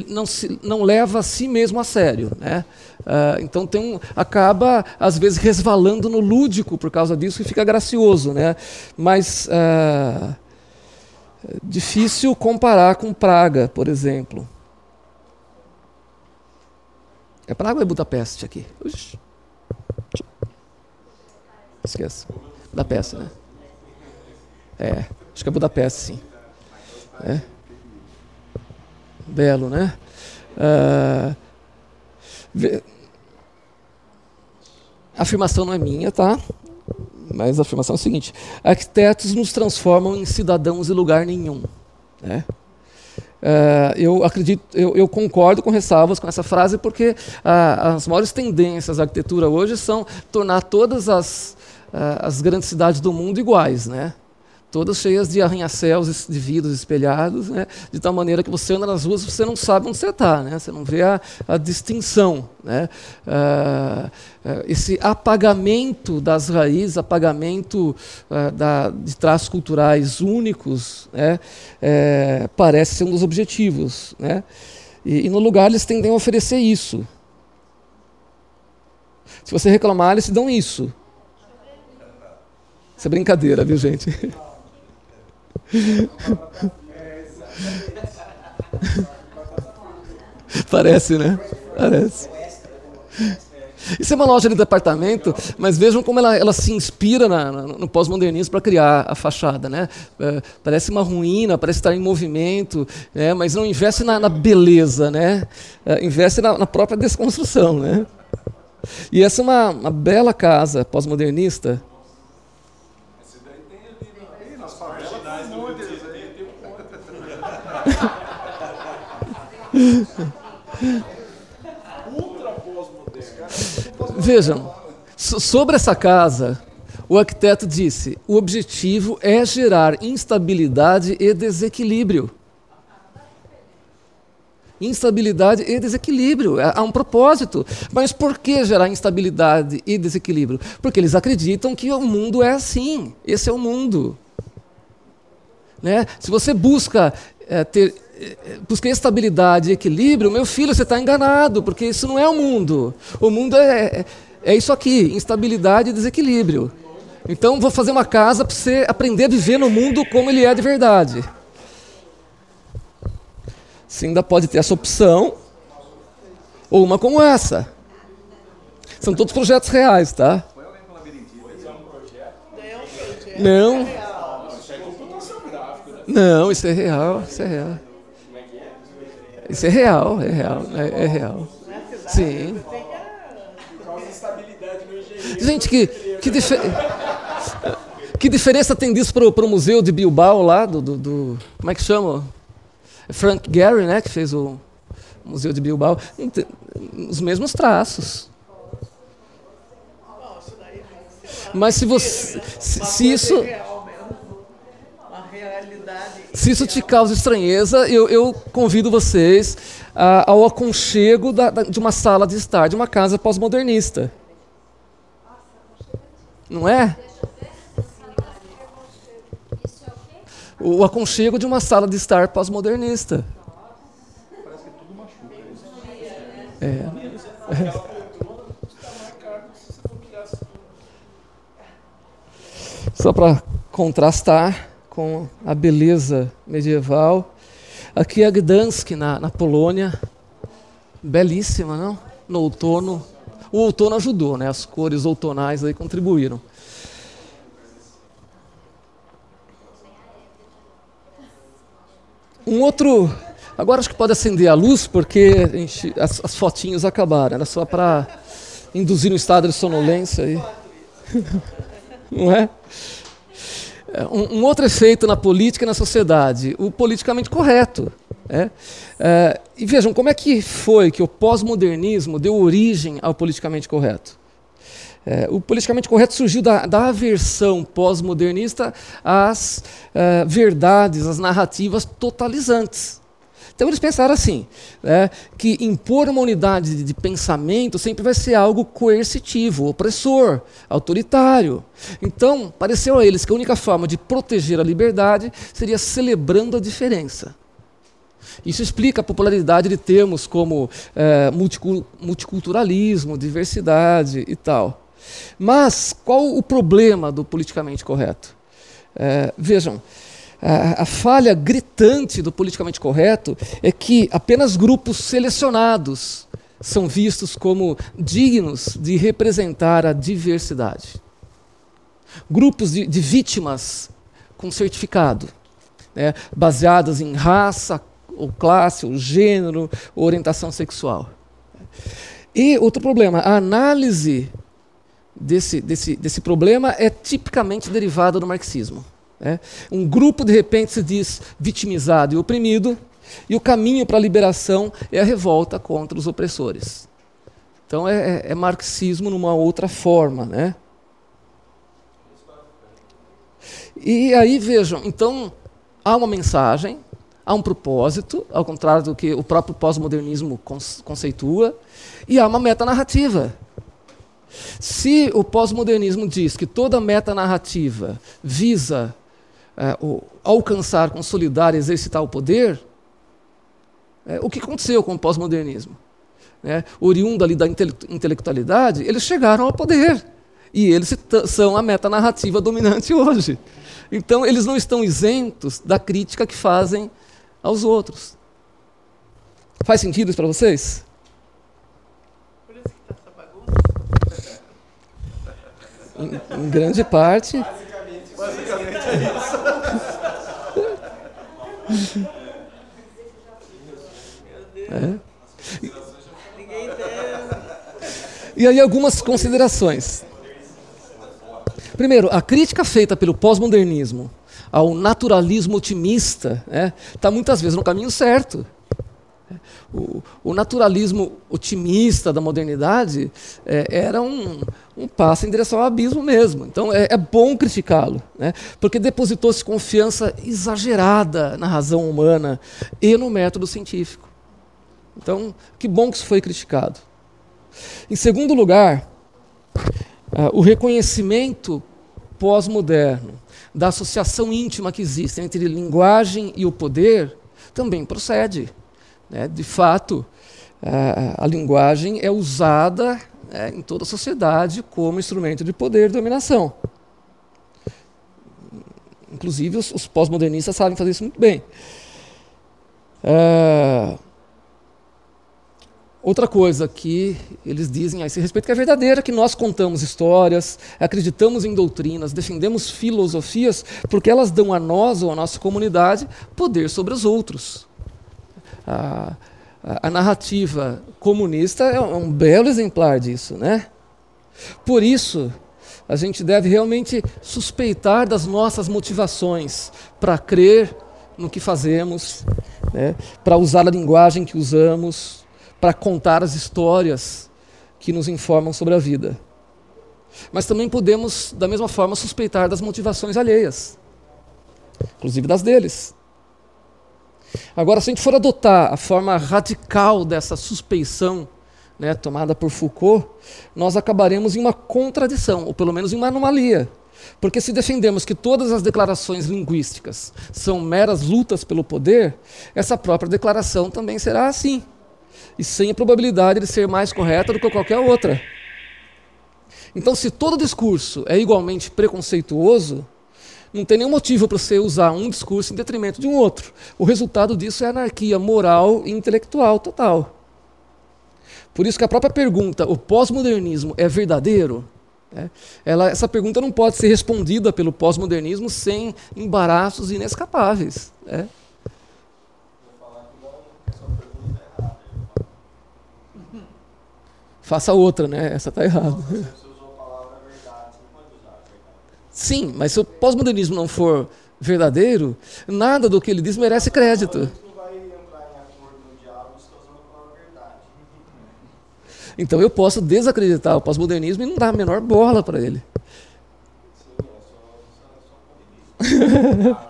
não, se, não leva a si mesmo a sério. Né? Ah, então tem um, acaba, às vezes, resvalando no lúdico por causa disso e fica gracioso. Né? Mas é difícil comparar com Praga, por exemplo. É Praga ou é Budapeste aqui? Ux. Esqueça. Budapeste, né? É, acho que é Budapeste, sim. É. Belo, né? Vê- a afirmação não é minha, tá? Mas a afirmação é a seguinte: arquitetos nos transformam em cidadãos em lugar nenhum. Né? Ah, eu acredito, eu, eu concordo com ressalvas com essa frase, porque ah, as maiores tendências da arquitetura hoje são tornar todas as, ah, as grandes cidades do mundo iguais, né? Todas cheias de arranha-céus, de vidros espelhados, né? de tal maneira que você anda nas ruas você não sabe onde você está, né? você não vê a, a distinção. Né? Ah, ah, esse apagamento das raízes, apagamento ah, da, de traços culturais únicos, né? Eh, parece ser um dos objetivos. Né? E, e no lugar eles tendem a oferecer isso. Se você reclamar, eles te dão isso. Isso é brincadeira, viu, gente? [LAUGHS] [LAUGHS] Parece, né? Parece. Isso é uma loja de departamento, mas vejam como ela, ela se inspira na- na- no pós-modernismo para criar a fachada. Né? É, parece uma ruína, parece estar em movimento, né? mas não investe na, na beleza, né? É, investe na, na própria desconstrução. Né? E essa é uma, uma bela casa pós-modernista. Ih, nas favelas tem um monte deles aí. Ultra pós-moderno. Vejam, so- sobre essa casa, o arquiteto disse: o objetivo é gerar instabilidade e desequilíbrio. Instabilidade e desequilíbrio. Há há um propósito. Mas por que gerar instabilidade e desequilíbrio? Porque eles acreditam que o mundo é assim. Esse é o mundo. Né? Se você busca eh, ter busca estabilidade equilíbrio, meu filho, você está enganado, porque isso não é o mundo. O mundo é, é, é isso aqui: instabilidade e desequilíbrio. Então vou fazer uma casa para você aprender a viver no mundo como ele é de verdade. Você ainda pode ter essa opção, ou uma como essa. São todos projetos reais, tá? Não. Não, isso é real, isso é real. Isso é real, é real, é, é real. Sim. Gente, que, que, difer... que diferença tem disso para o museu de Bilbao lá, do, do, do, Como é que chama? Frank Gehry, né, que fez o Museu de Bilbao. Os mesmos traços. Mas se você. Se, se isso. Se isso te causa estranheza, eu, eu convido vocês ao aconchego da, da, de uma sala de estar, de uma casa pós-modernista. Não é? O aconchego de uma sala de estar pós-modernista. É. é. Só para contrastar com a beleza medieval. Aqui é Gdansk, na, na Polônia. Belíssima, não? No outono. O outono ajudou, né? As cores outonais aí contribuíram. Um outro. Agora acho que pode acender a luz, porque as, as fotinhos acabaram. Era só para induzir um estado de sonolência aí. [LAUGHS] Não é? Um, um, outro efeito na política e na sociedade, o politicamente correto. É? É, e vejam, como é que foi que o pós-modernismo deu origem ao politicamente correto? É, o politicamente correto surgiu da, da aversão pós-modernista às é, verdades, às narrativas totalizantes. Então eles pensaram assim, né, que impor uma unidade de pensamento sempre vai ser algo coercitivo, opressor, autoritário. Então pareceu a eles que a única forma de proteger a liberdade seria celebrando a diferença. Isso explica a popularidade de termos como é, multiculturalismo, diversidade e tal. Mas qual o problema do politicamente correto? É, vejam, a, a, falha gritante do politicamente correto é que apenas grupos selecionados são vistos como dignos de representar a diversidade. Grupos de, de vítimas com certificado, né, baseadas em raça, ou classe, ou gênero, ou orientação sexual. E outro problema, a análise desse, desse, desse problema é tipicamente derivada do marxismo. Né? Um grupo, de repente, se diz vitimizado e oprimido, e o caminho para a liberação é a revolta contra os opressores. Então é, é, é marxismo numa outra forma. Né? E aí vejam, então há uma mensagem, há um propósito, ao contrário do que o próprio pós-modernismo conceitua, e há uma metanarrativa. Se o pós-modernismo diz que toda metanarrativa visa é, o, alcançar, consolidar, exercitar o poder, é, o que aconteceu com o pós-modernismo? É, oriundo ali da intelectualidade, eles chegaram ao poder. E eles são a metanarrativa dominante hoje. Então, eles não estão isentos da crítica que fazem aos outros. Faz sentido isso para vocês? Por isso que está essa bagunça? Em, em grande parte. Basicamente é isso. É. E aí algumas considerações. Primeiro, a crítica feita pelo pós-modernismo ao naturalismo otimista está né, tá muitas vezes no caminho certo. O, o naturalismo otimista da modernidade é, era um, um passo em direção ao abismo mesmo. Então é, é bom criticá-lo, né? porque depositou-se confiança exagerada na razão humana e no método científico. Então, que bom que isso foi criticado. Em segundo lugar, uh, o reconhecimento pós-moderno da associação íntima que existe entre linguagem e o poder também procede. Né? De fato, a, a, linguagem é usada é, em toda a sociedade como instrumento de poder e dominação. Inclusive, os, os pós-modernistas sabem fazer isso muito bem. É, Outra coisa que eles dizem a esse respeito que é verdadeira, que nós contamos histórias, acreditamos em doutrinas, defendemos filosofias, porque elas dão a nós ou a nossa comunidade poder sobre os outros. A, a, narrativa comunista é um belo exemplar disso, né? Por isso, a gente deve realmente suspeitar das nossas motivações para crer no que fazemos, né? para usar a linguagem que usamos, para contar as histórias que nos informam sobre a vida. Mas também podemos, da mesma forma, suspeitar das motivações alheias, inclusive das deles. Agora, se a gente for adotar a forma radical dessa suspeição, né, tomada por Foucault, nós acabaremos em uma contradição, ou pelo menos em uma anomalia. Porque se defendemos que todas as declarações linguísticas são meras lutas pelo poder, essa própria declaração também será assim e sem a probabilidade de ser mais correta do que qualquer outra. Então, se todo discurso é igualmente preconceituoso, não tem nenhum motivo para você usar um discurso em detrimento de um outro. O resultado disso é anarquia moral e intelectual total. Por isso que a própria pergunta, o pós-modernismo é verdadeiro? É, ela, essa pergunta não pode ser respondida pelo pós-modernismo sem embaraços inescapáveis. É. faça outra, né? Essa está errada. Sim, mas se o pós-modernismo não for verdadeiro, nada do que ele diz merece crédito. Então eu posso desacreditar o pós-modernismo e não dar a menor bola para ele. [LAUGHS]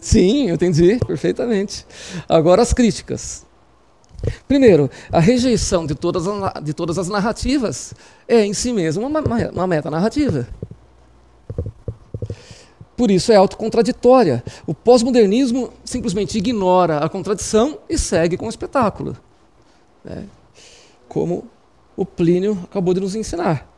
Sim, eu entendi perfeitamente. Agora as críticas. Primeiro, a rejeição de todas, as, de todas as narrativas é em si mesma uma, uma metanarrativa. Por isso é autocontraditória. O pós-modernismo simplesmente ignora a contradição e segue com o espetáculo. Né? Como o Plínio acabou de nos ensinar.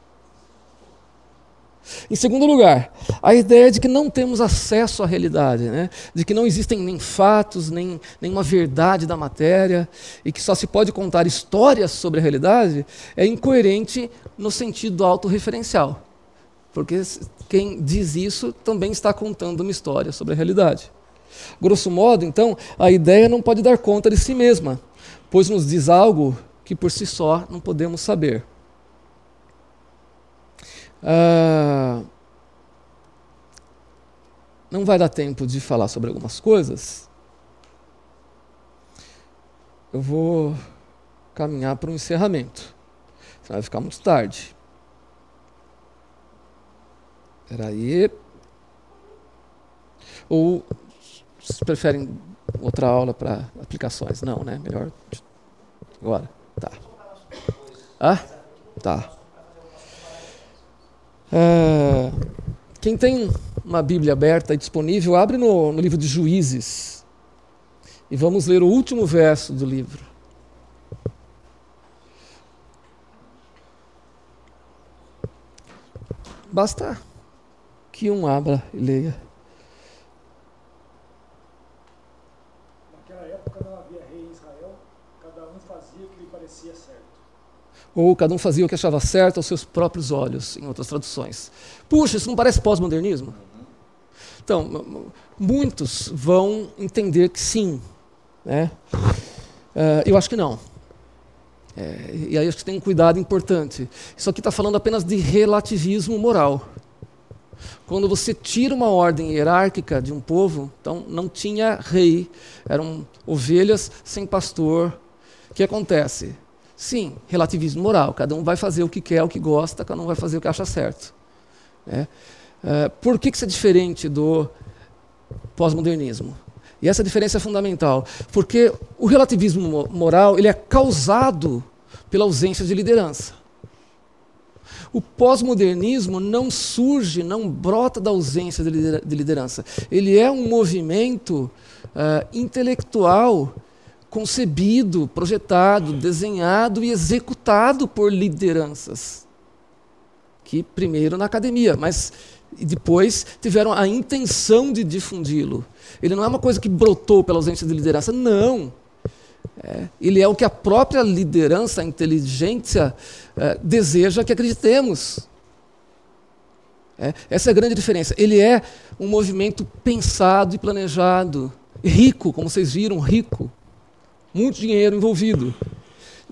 Em segundo lugar, a ideia de que não temos acesso à realidade, né? de que não existem nem fatos, nem nenhuma verdade da matéria, e que só se pode contar histórias sobre a realidade, é incoerente no sentido autorreferencial. Porque quem diz isso também está contando uma história sobre a realidade. Grosso modo, então, a ideia não pode dar conta de si mesma, pois nos diz algo que por si só não podemos saber. Ah, não vai dar tempo de falar sobre algumas coisas. Eu vou caminhar para o encerramento. Senão vai ficar muito tarde. Espera aí. Ou vocês preferem outra aula para aplicações? Não, né? Melhor agora. Tá. Ah? Tá. É, quem tem uma Bíblia aberta e disponível, abre no, no livro de Juízes. E vamos ler o último verso do livro. Basta que um abra e leia. Ou cada um fazia o que achava certo aos seus próprios olhos, em outras traduções. Puxa, isso não parece pós-modernismo? Então, muitos vão entender que sim. Né? Uh, eu acho que não. É, e aí acho que tem um cuidado importante. Isso aqui está falando apenas de relativismo moral. Quando você tira uma ordem hierárquica de um povo, então não tinha rei, eram ovelhas sem pastor. O que acontece? Sim, relativismo moral. Cada um vai fazer o que quer, o que gosta, cada um vai fazer o que acha certo. Né? Uh, por que, que isso é diferente do pós-modernismo? E essa diferença é fundamental, porque o relativismo moral ele é causado pela ausência de liderança. O pós-modernismo não surge, não brota da ausência de liderança. Ele é um movimento uh, intelectual concebido, projetado, desenhado e executado por lideranças. Que primeiro na academia, mas depois tiveram a intenção de difundi-lo. Ele não é uma coisa que brotou pela ausência de liderança, não. É, ele é o que a própria liderança, a inteligência, é, deseja que acreditemos. É, essa é a grande diferença. Ele é um movimento pensado e planejado, rico, como vocês viram, rico. Muito dinheiro envolvido.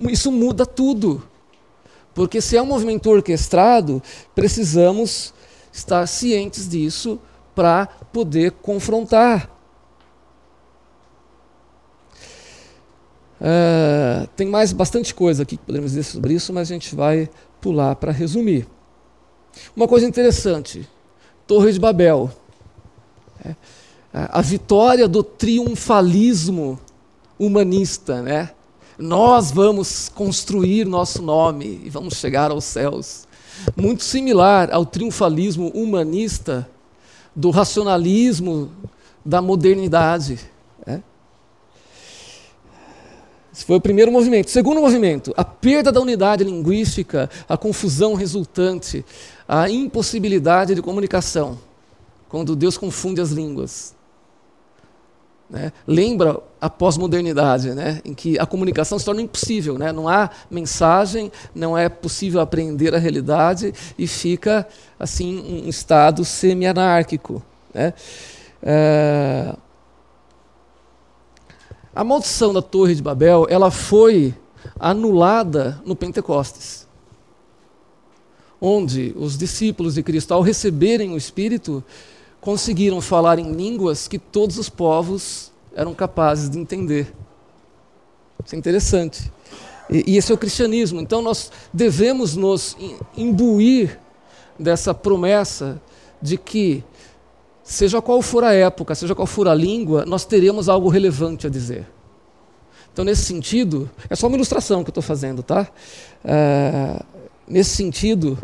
Isso muda tudo. Porque se é um movimento orquestrado, precisamos estar cientes disso para poder confrontar. Uh, tem mais bastante coisa aqui que podemos dizer sobre isso, mas a gente vai pular para resumir. Uma coisa interessante: Torre de Babel. É, a vitória do triunfalismo humanista, né? Nós vamos construir nosso nome e vamos chegar aos céus. Muito similar ao triunfalismo humanista do racionalismo da modernidade. Né? Esse foi o primeiro movimento. Segundo movimento, a perda da unidade linguística, a confusão resultante, a impossibilidade de comunicação, quando Deus confunde as línguas. Né? Lembra a pós-modernidade, né? em que a comunicação se torna impossível, né? não há mensagem, não é possível aprender a realidade e fica assim um estado semi-anárquico. Né? É... A maldição da Torre de Babel ela foi anulada no Pentecostes, onde os discípulos de Cristo, ao receberem o Espírito, conseguiram falar em línguas que todos os povos eram capazes de entender. Isso é interessante. E, e esse é o cristianismo. Então nós devemos nos imbuir dessa promessa de que, seja qual for a época, seja qual for a língua, nós teremos algo relevante a dizer. Então, nesse sentido, é só uma ilustração que eu estou fazendo, tá? É, nesse sentido,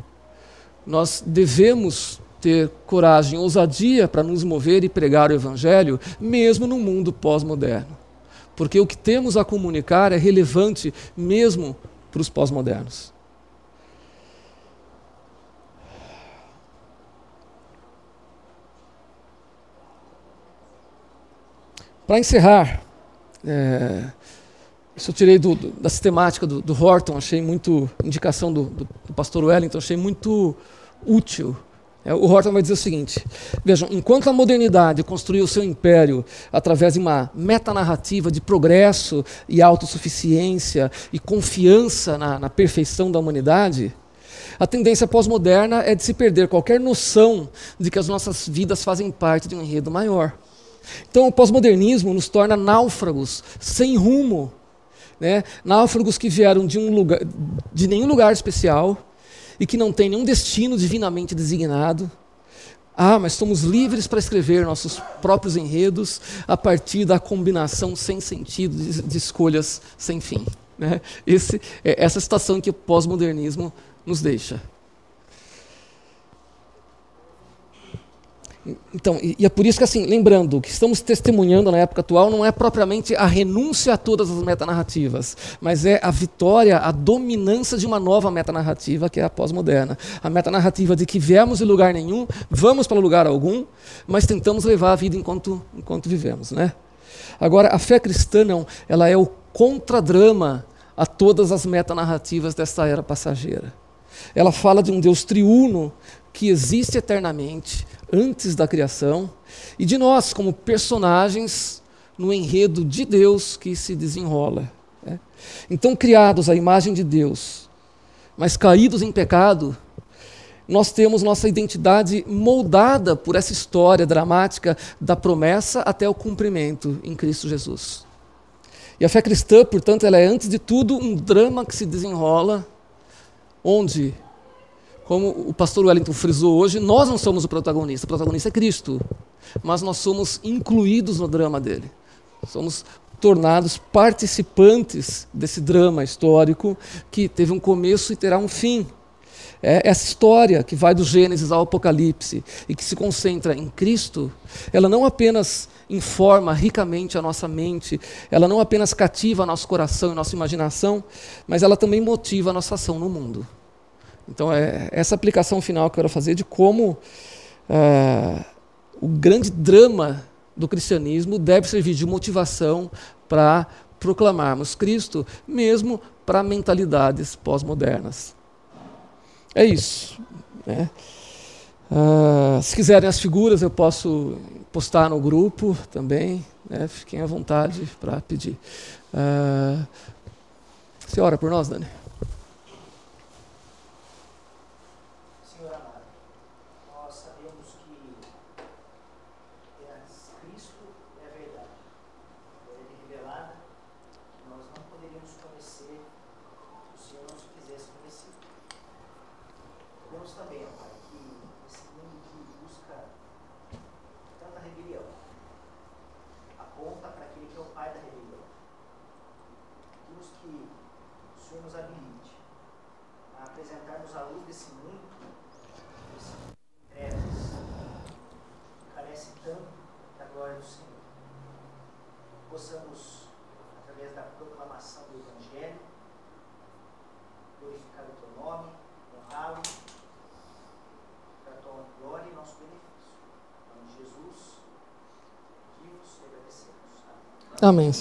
nós devemos ter coragem, ousadia para nos mover e pregar o Evangelho, mesmo no mundo pós-moderno. Porque o que temos a comunicar é relevante mesmo para os pós-modernos. Para encerrar, é, isso eu tirei do, do, da sistemática do, do, Horton, achei muito, indicação do, do pastor Wellington, achei muito útil o Horton vai dizer o seguinte: vejam, enquanto a modernidade construiu seu império através de uma metanarrativa de progresso e autossuficiência e confiança na, na perfeição da humanidade, a tendência pós-moderna é de se perder qualquer noção de que as nossas vidas fazem parte de um enredo maior. Então, o pós-modernismo nos torna náufragos, sem rumo, né? náufragos que vieram de, um lugar, de nenhum lugar especial e que não tem nenhum destino divinamente designado. Ah, mas somos livres para escrever nossos próprios enredos a partir da combinação sem sentido de, de escolhas sem fim. Né? Esse, é essa situação que o pós-modernismo nos deixa. Então, e, e, é por isso que, assim, lembrando, o que estamos testemunhando na época atual não é propriamente a renúncia a todas as metanarrativas, mas é a vitória, a dominância de uma nova metanarrativa, que é a pós-moderna. A metanarrativa de que viemos de lugar nenhum, vamos para lugar algum, mas tentamos levar a vida enquanto, enquanto vivemos. Né? Agora, a fé cristã, não, ela é o contradrama a todas as metanarrativas desta era passageira. Ela fala de um Deus triuno que existe eternamente, antes da criação, e de nós como personagens no enredo de Deus que se desenrola. Né? Então, criados à imagem de Deus, mas caídos em pecado, nós temos nossa identidade moldada por essa história dramática da promessa até o cumprimento em Cristo Jesus. E a fé cristã, portanto, ela é antes de tudo um drama que se desenrola, onde como o pastor Wellington frisou hoje, nós não somos o protagonista, o protagonista é Cristo. Mas nós somos incluídos no drama dele. Somos tornados participantes desse drama histórico que teve um começo e terá um fim. É essa história que vai do Gênesis ao Apocalipse e que se concentra em Cristo, ela não apenas informa ricamente a nossa mente, ela não apenas cativa nosso coração e nossa imaginação, mas ela também motiva a nossa ação no mundo. Então, é essa aplicação final que eu quero fazer de como é, o grande drama do cristianismo deve servir de motivação para proclamarmos Cristo, mesmo para mentalidades pós-modernas. É isso. Né? Uh, se quiserem as figuras, eu posso postar no grupo também. Né? Fiquem à vontade para pedir. Uh, você ora por nós, Dani?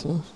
Amém, Senhor.